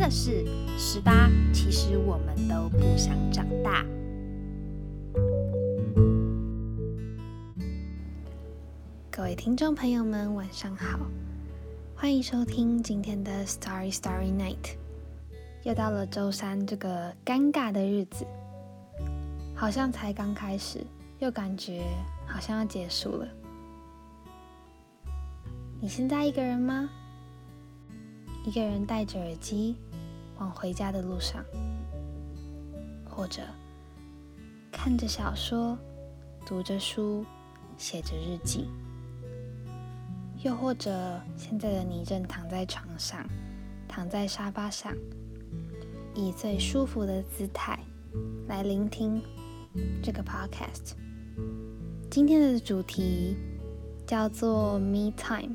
的是，十八，其实我们都不想长大。各位听众朋友们，晚上好，欢迎收听今天的 Starry Starry Night。又到了周三这个尴尬的日子，好像才刚开始，又感觉好像要结束了。你现在一个人吗？一个人戴着耳机往回家的路上，或者看着小说、读着书、写着日记，又或者现在的你正躺在床上，躺在沙发上。以最舒服的姿态来聆听这个 podcast。今天的主题叫做 Me Time。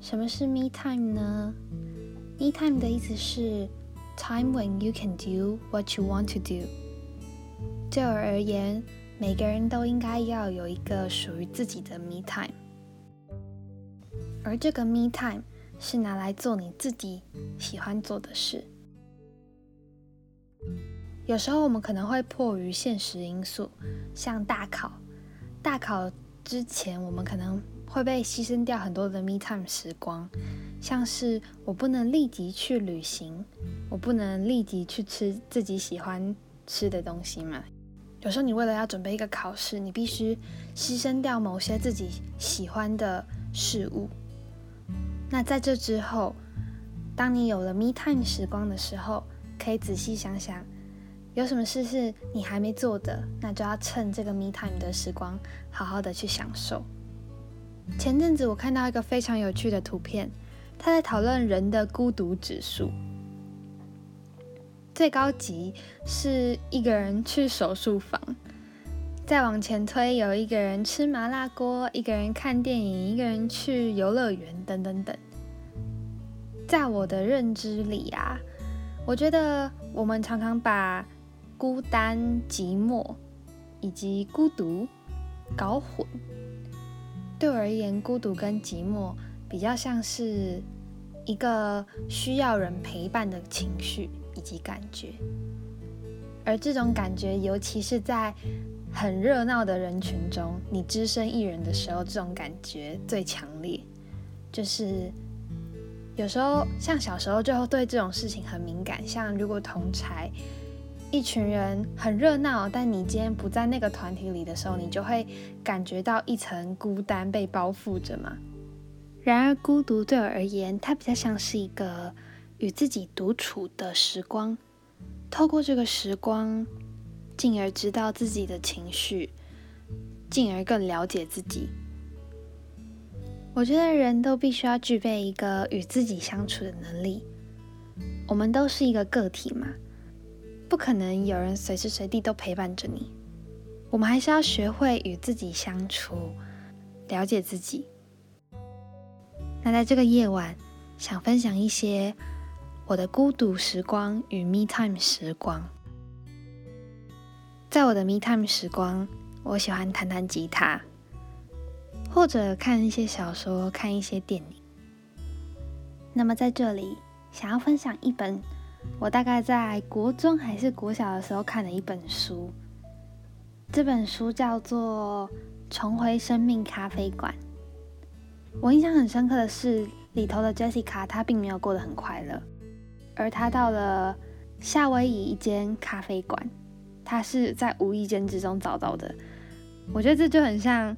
什么是 Me Time 呢？Me Time 的意思是 time when you can do what you want to do。对我而言，每个人都应该要有一个属于自己的 Me Time。而这个 Me Time 是拿来做你自己喜欢做的事。有时候我们可能会迫于现实因素，像大考，大考之前我们可能会被牺牲掉很多的 me time 时光，像是我不能立即去旅行，我不能立即去吃自己喜欢吃的东西嘛。有时候你为了要准备一个考试，你必须牺牲掉某些自己喜欢的事物。那在这之后，当你有了 me time 时光的时候，可以仔细想想。有什么事是你还没做的，那就要趁这个 me time 的时光，好好的去享受。前阵子我看到一个非常有趣的图片，他在讨论人的孤独指数，最高级是一个人去手术房，再往前推有一个人吃麻辣锅，一个人看电影，一个人去游乐园，等等等。在我的认知里啊，我觉得我们常常把孤单、寂寞以及孤独搞混。对我而言，孤独跟寂寞比较像是一个需要人陪伴的情绪以及感觉。而这种感觉，尤其是在很热闹的人群中，你只身一人的时候，这种感觉最强烈。就是有时候，像小时候就会对这种事情很敏感，像如果同才。一群人很热闹，但你今天不在那个团体里的时候，你就会感觉到一层孤单被包覆着嘛。然而，孤独对我而言，它比较像是一个与自己独处的时光。透过这个时光，进而知道自己的情绪，进而更了解自己。我觉得人都必须要具备一个与自己相处的能力。我们都是一个个体嘛。不可能有人随时随地都陪伴着你，我们还是要学会与自己相处，了解自己。那在这个夜晚，想分享一些我的孤独时光与 me time 时光。在我的 me time 时光，我喜欢弹弹吉他，或者看一些小说，看一些电影。那么在这里，想要分享一本。我大概在国中还是国小的时候看的一本书，这本书叫做《重回生命咖啡馆》。我印象很深刻的是，里头的 Jessica 她并没有过得很快乐，而她到了夏威夷一间咖啡馆，她是在无意间之中找到的。我觉得这就很像，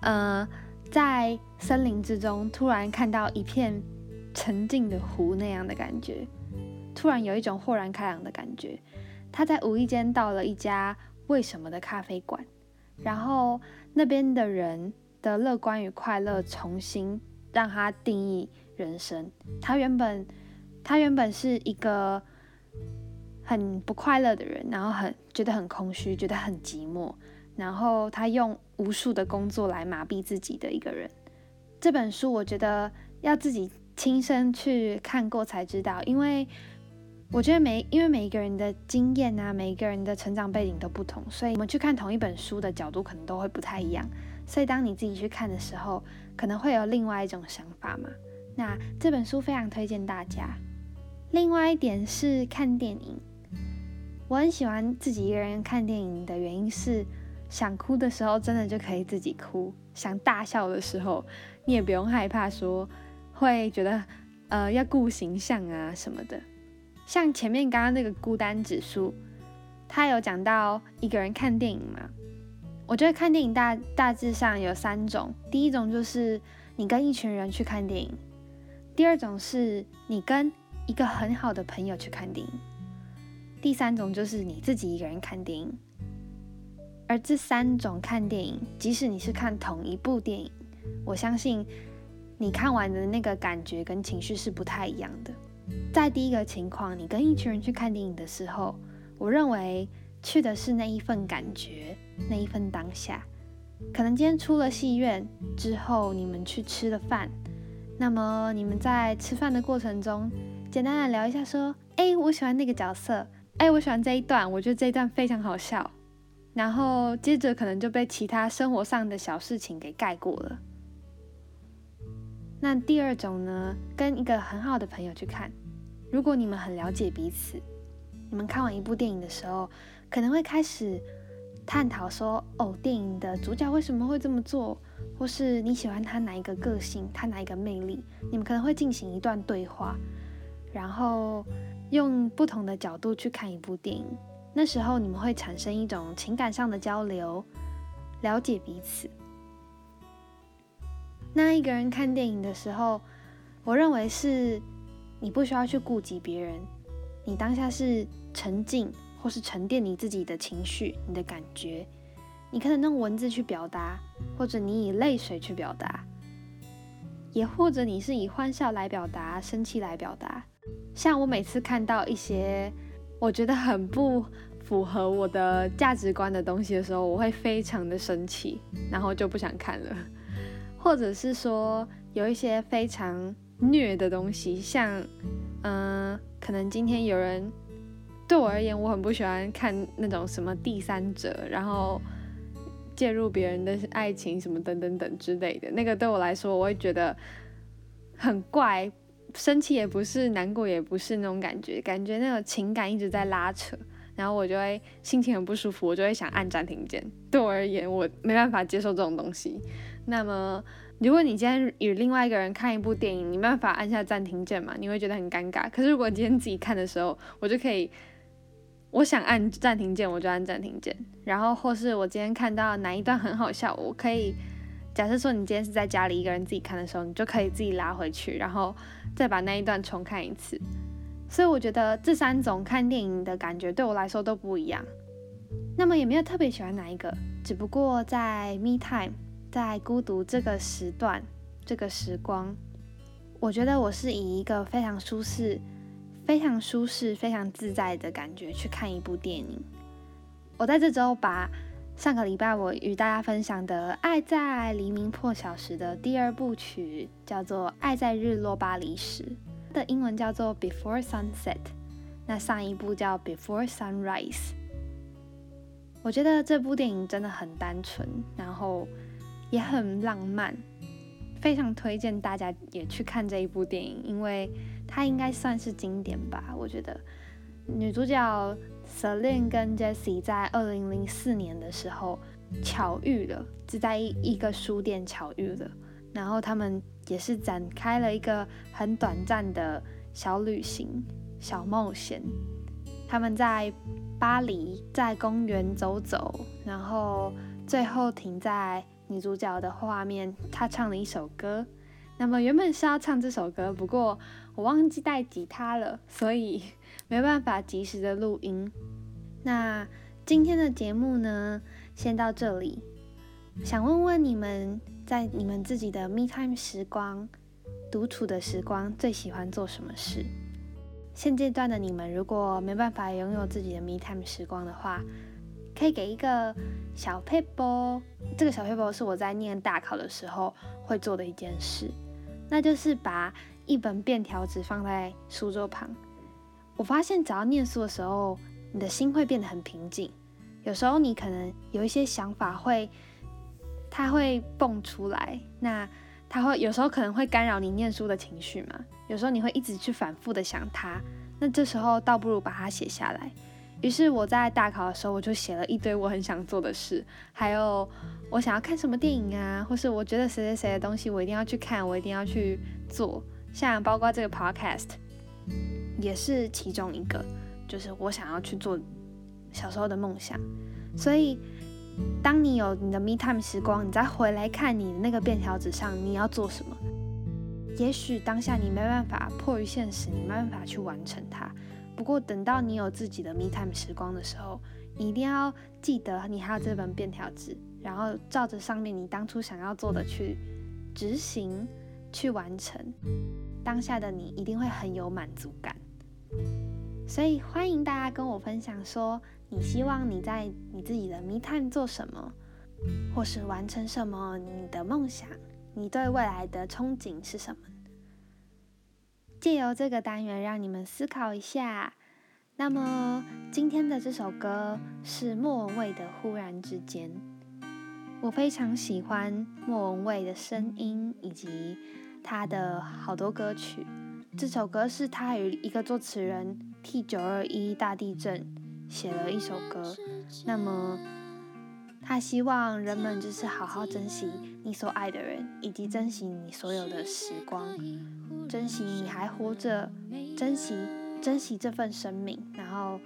呃，在森林之中突然看到一片沉静的湖那样的感觉。突然有一种豁然开朗的感觉。他在无意间到了一家为什么的咖啡馆，然后那边的人的乐观与快乐重新让他定义人生。他原本他原本是一个很不快乐的人，然后很觉得很空虚，觉得很寂寞，然后他用无数的工作来麻痹自己的一个人。这本书我觉得要自己亲身去看过才知道，因为。我觉得每因为每一个人的经验啊，每一个人的成长背景都不同，所以我们去看同一本书的角度可能都会不太一样。所以当你自己去看的时候，可能会有另外一种想法嘛。那这本书非常推荐大家，另外一点是看电影，我很喜欢自己一个人看电影的原因是，想哭的时候真的就可以自己哭，想大笑的时候你也不用害怕说会觉得呃要顾形象啊什么的。像前面刚刚那个孤单指数，他有讲到一个人看电影嘛？我觉得看电影大大致上有三种，第一种就是你跟一群人去看电影，第二种是你跟一个很好的朋友去看电影，第三种就是你自己一个人看电影。而这三种看电影，即使你是看同一部电影，我相信你看完的那个感觉跟情绪是不太一样的。在第一个情况，你跟一群人去看电影的时候，我认为。去的是那一份感觉，那一份当下。可能今天出了戏院之后，你们去吃了饭，那么你们在吃饭的过程中，简单的聊一下，说：“哎，我喜欢那个角色，哎，我喜欢这一段，我觉得这一段非常好笑。”然后接着可能就被其他生活上的小事情给盖过了。那第二种呢，跟一个很好的朋友去看，如果你们很了解彼此，你们看完一部电影的时候。可能会开始探讨说，哦，电影的主角为什么会这么做，或是你喜欢他哪一个个性，他哪一个魅力？你们可能会进行一段对话，然后用不同的角度去看一部电影。那时候你们会产生一种情感上的交流，了解彼此。那一个人看电影的时候，我认为是你不需要去顾及别人，你当下是沉浸。或是沉淀你自己的情绪、你的感觉，你可能用文字去表达，或者你以泪水去表达，也或者你是以欢笑来表达、生气来表达。像我每次看到一些我觉得很不符合我的价值观的东西的时候，我会非常的生气，然后就不想看了。或者是说有一些非常虐的东西，像嗯，可能今天有人。对我而言，我很不喜欢看那种什么第三者，然后介入别人的爱情什么等等等之类的。那个对我来说，我会觉得很怪，生气也不是，难过也不是那种感觉，感觉那个情感一直在拉扯，然后我就会心情很不舒服，我就会想按暂停键。对我而言，我没办法接受这种东西。那么，如果你今天与另外一个人看一部电影，你没办法按下暂停键嘛？你会觉得很尴尬。可是如果今天自己看的时候，我就可以。我想按暂停键，我就按暂停键。然后，或是我今天看到哪一段很好笑，我可以假设说，你今天是在家里一个人自己看的时候，你就可以自己拉回去，然后再把那一段重看一次。所以，我觉得这三种看电影的感觉对我来说都不一样。那么，也没有特别喜欢哪一个，只不过在 me time，在孤独这个时段、这个时光，我觉得我是以一个非常舒适。非常舒适、非常自在的感觉去看一部电影。我在这周把上个礼拜我与大家分享的《爱在黎明破晓时》的第二部曲，叫做《爱在日落巴黎时》的英文叫做《Before Sunset》，那上一部叫《Before Sunrise》。我觉得这部电影真的很单纯，然后也很浪漫，非常推荐大家也去看这一部电影，因为。它应该算是经典吧，我觉得女主角 Celine 跟 Jessie 在二零零四年的时候巧遇了，是在一一个书店巧遇了，然后他们也是展开了一个很短暂的小旅行、小冒险。他们在巴黎在公园走走，然后最后停在女主角的画面，她唱了一首歌。那么原本是要唱这首歌，不过我忘记带吉他了，所以 没办法及时的录音。那今天的节目呢，先到这里。想问问你们，在你们自己的 me time 时光、独处的时光，最喜欢做什么事？现阶段的你们，如果没办法拥有自己的 me time 时光的话，可以给一个小 paper。这个小 paper 是我在念大考的时候会做的一件事。那就是把一本便条纸放在书桌旁。我发现，只要念书的时候，你的心会变得很平静。有时候你可能有一些想法会，它会蹦出来。那它会有时候可能会干扰你念书的情绪嘛？有时候你会一直去反复的想它，那这时候倒不如把它写下来。于是我在大考的时候，我就写了一堆我很想做的事，还有我想要看什么电影啊，或是我觉得谁谁谁的东西我一定要去看，我一定要去做。像包括这个 podcast 也是其中一个，就是我想要去做小时候的梦想。所以，当你有你的 me time 时光，你再回来看你的那个便条纸上你要做什么。也许当下你没办法迫于现实，你没办法去完成它。不过等到你有自己的 me time 时光的时候，你一定要记得你还有这本便条纸，然后照着上面你当初想要做的去执行、去完成。当下的你一定会很有满足感。所以欢迎大家跟我分享，说你希望你在你自己的 me time 做什么，或是完成什么你的梦想，你对未来的憧憬是什么？借由这个单元，让你们思考一下。那么，今天的这首歌是莫文蔚的《忽然之间》。我非常喜欢莫文蔚的声音以及他的好多歌曲。这首歌是他与一个作词人替九二一大地震写了一首歌。那么，他希望人们就是好好珍惜你所爱的人，以及珍惜你所有的时光。珍惜你还活着，珍惜珍惜这份生命，然后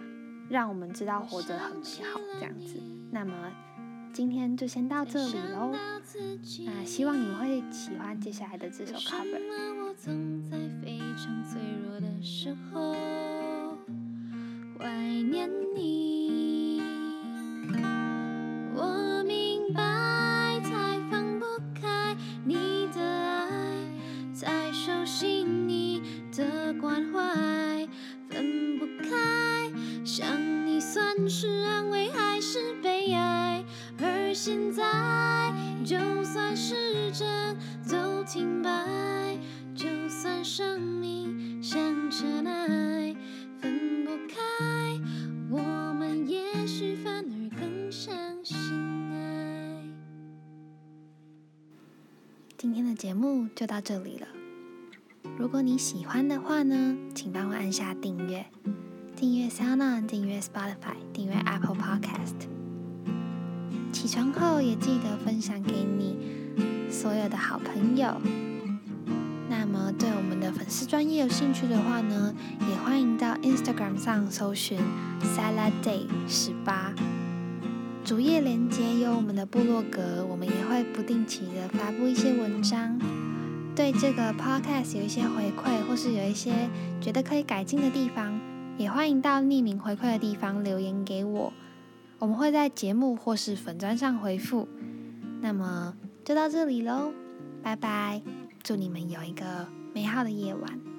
让我们知道活着很美好这样子。那么今天就先到这里喽，那希望你们会喜欢接下来的这首 cover。生命像尘埃，分不开，我们也许反而更相信爱。今天的节目就到这里了。如果你喜欢的话呢，请帮我按下订阅。订阅 Sound，订阅 Spotify，订阅 Apple Podcast。起床后也记得分享给你所有的好朋友。那么对我们的粉丝专业有兴趣的话呢，也欢迎到 Instagram 上搜寻 Salad Day 十八。主页连接有我们的部落格，我们也会不定期的发布一些文章。对这个 Podcast 有一些回馈，或是有一些觉得可以改进的地方。也欢迎到匿名回馈的地方留言给我，我们会在节目或是粉砖上回复。那么就到这里喽，拜拜！祝你们有一个美好的夜晚。